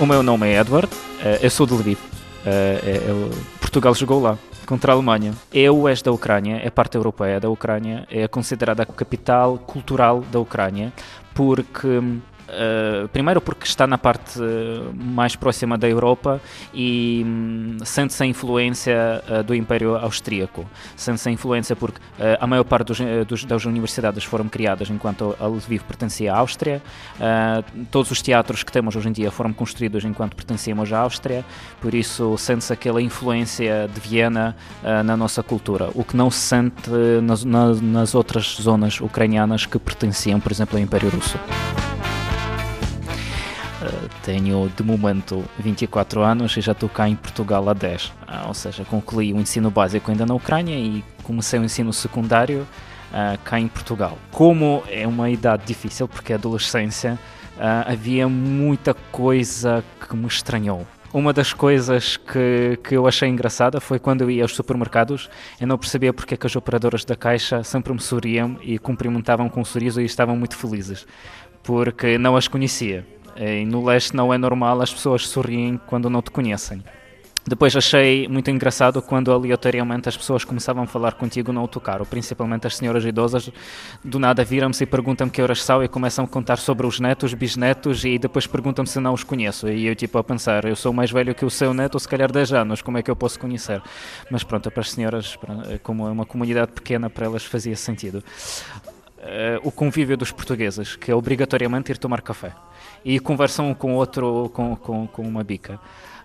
O meu nome é Edward, uh, eu sou de Lviv. Uh, Portugal jogou lá contra a Alemanha. É o oeste da Ucrânia, é parte europeia da Ucrânia, é considerada a capital cultural da Ucrânia, porque Uh, primeiro porque está na parte mais próxima da Europa e um, sente-se a influência uh, do Império Austríaco. Sente-se a influência porque uh, a maior parte dos, dos, das universidades foram criadas enquanto a Lviv pertencia à Áustria. todos os teatros que temos hoje em dia foram construídos enquanto pertencíamos à Áustria. Por isso sente-se aquela influência de Viena na nossa cultura, o que não se sente nas, nas, nas outras zonas ucranianas que pertenciam, por exemplo, ao Império Russo. Tenho de momento 24 anos e já estou cá em Portugal há 10. Uh, ou seja, concluí o ensino básico ainda na Ucrânia e comecei o ensino secundário uh, cá em Portugal. Como é uma idade difícil, porque é adolescência, havia muita coisa que me estranhou. Uma das coisas que, que eu achei engraçada foi quando eu ia aos supermercados, eu não percebia porque é que as operadoras da caixa sempre me sorriam e cumprimentavam com um sorriso e estavam muito felizes, porque não as conhecia. E no leste não é normal as pessoas sorriem quando não te conhecem. Depois achei muito engraçado quando aleatoriamente as pessoas começavam a falar contigo no autocarro, principalmente as senhoras idosas, do nada viram-se e perguntam-me que horas são e começam a contar sobre os netos, bisnetos e depois perguntam-me se não os conheço. E eu tipo a pensar, eu sou mais velho que o seu neto, se calhar 10 anos, como é que eu posso conhecer? Mas pronto, para as senhoras, como é uma comunidade pequena, para elas fazia sentido. Uh, o convívio dos portugueses, que é obrigatoriamente ir tomar café e conversam um com outro com, com, com uma bica.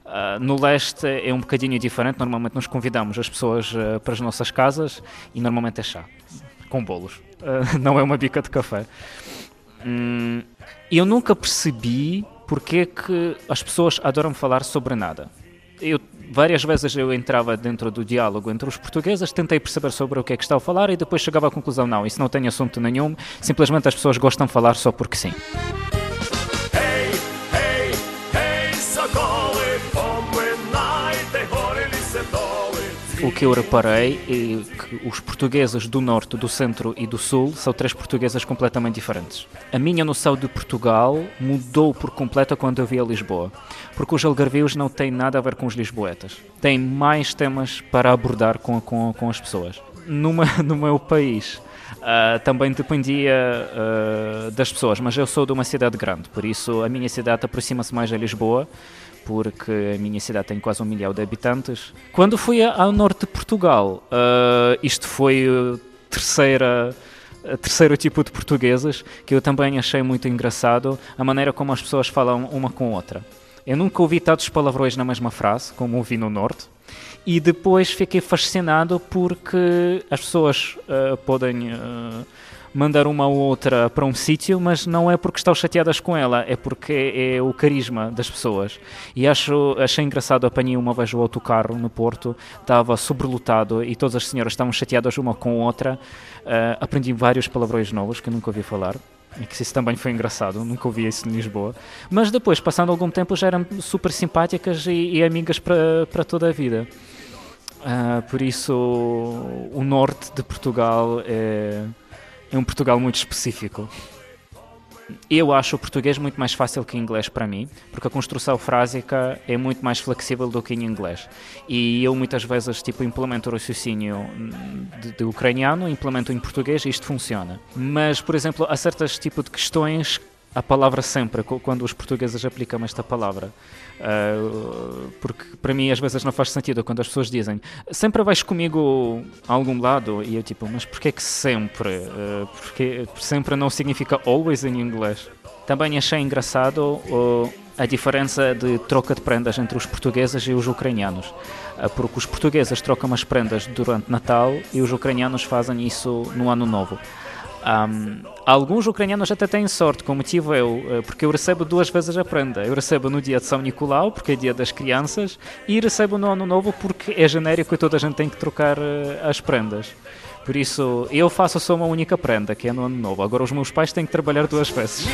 Uh, no leste é um bocadinho diferente, normalmente nós convidamos as pessoas uh, para as nossas casas e normalmente é chá, com bolos, uh, não é uma bica de café. Hum, eu nunca percebi porque que as pessoas adoram falar sobre nada. Eu, várias vezes eu entrava dentro do diálogo entre os portugueses, tentei perceber sobre o que é que estava a falar e depois chegava à conclusão, não, isso não tem assunto nenhum, simplesmente as pessoas gostam de falar só porque sim. O que eu reparei é que os portugueses do norte, do centro e do sul são três portuguesas completamente diferentes. A minha noção de Portugal mudou por completo quando eu vi a Lisboa, porque os algarvios não têm nada a ver com os lisboetas. Têm mais temas para abordar com, com, com as pessoas. Numa, no meu país, Uh, também dependia uh, das pessoas, mas eu sou de uma cidade grande, por isso a minha cidade aproxima-se mais a Lisboa porque a minha cidade tem quase um milhão de habitantes. Quando fui ao norte de Portugal, uh, isto foi a terceira terceiro tipo de portuguesas que eu também achei muito engraçado a maneira como as pessoas falam uma com outra. Eu nunca ouvi tantos palavrões na mesma frase como ouvi no norte e depois fiquei fascinado porque as pessoas uh, podem uh, mandar uma ou outra para um sítio, mas não é porque estão chateadas com ela, é porque é, o carisma das pessoas. E acho, achei engraçado, apanhei uma vez o autocarro no Porto, estava sobrelotado e todas as senhoras estavam chateadas uma com a outra. Uh, aprendi vários palavrões novos que nunca ouvi falar. E que isso também foi engraçado, nunca ouvi isso em Lisboa. Mas depois, passando algum tempo, já eram super simpáticas e, e amigas para, para toda a vida. Uh, por isso, o norte de Portugal é é um Portugal muito específico. Eu acho o português muito mais fácil que o inglês para mim, porque a construção frásica é muito mais flexível do que em inglês. E eu muitas vezes tipo implemento o raciocínio de, de ucraniano, implemento em português e isto funciona. Mas, por exemplo, há certos tipos de questões a palavra sempre, quando os portugueses aplicam esta palavra. Uh, porque para mim às vezes não faz sentido quando as pessoas dizem sempre vais comigo a algum lado e eu tipo, mas porquê que sempre? Uh, porque sempre não significa always em inglês. Também achei engraçado a diferença de troca de prendas entre os portugueses e os ucranianos. porque os portugueses trocam as prendas durante Natal e os ucranianos fazem isso no Ano Novo. Um, alguns ucranianos até têm sorte, como tive eu, eh, porque eu recebo duas vezes a prenda. Eu recebo no dia de São Nicolau, porque é dia das crianças, e recebo no Ano Novo, porque é genérico e toda a gente tem que trocar uh, as prendas. Por isso, eu faço só uma única prenda, que é no Ano Novo. Agora, os meus pais têm que trabalhar duas vezes.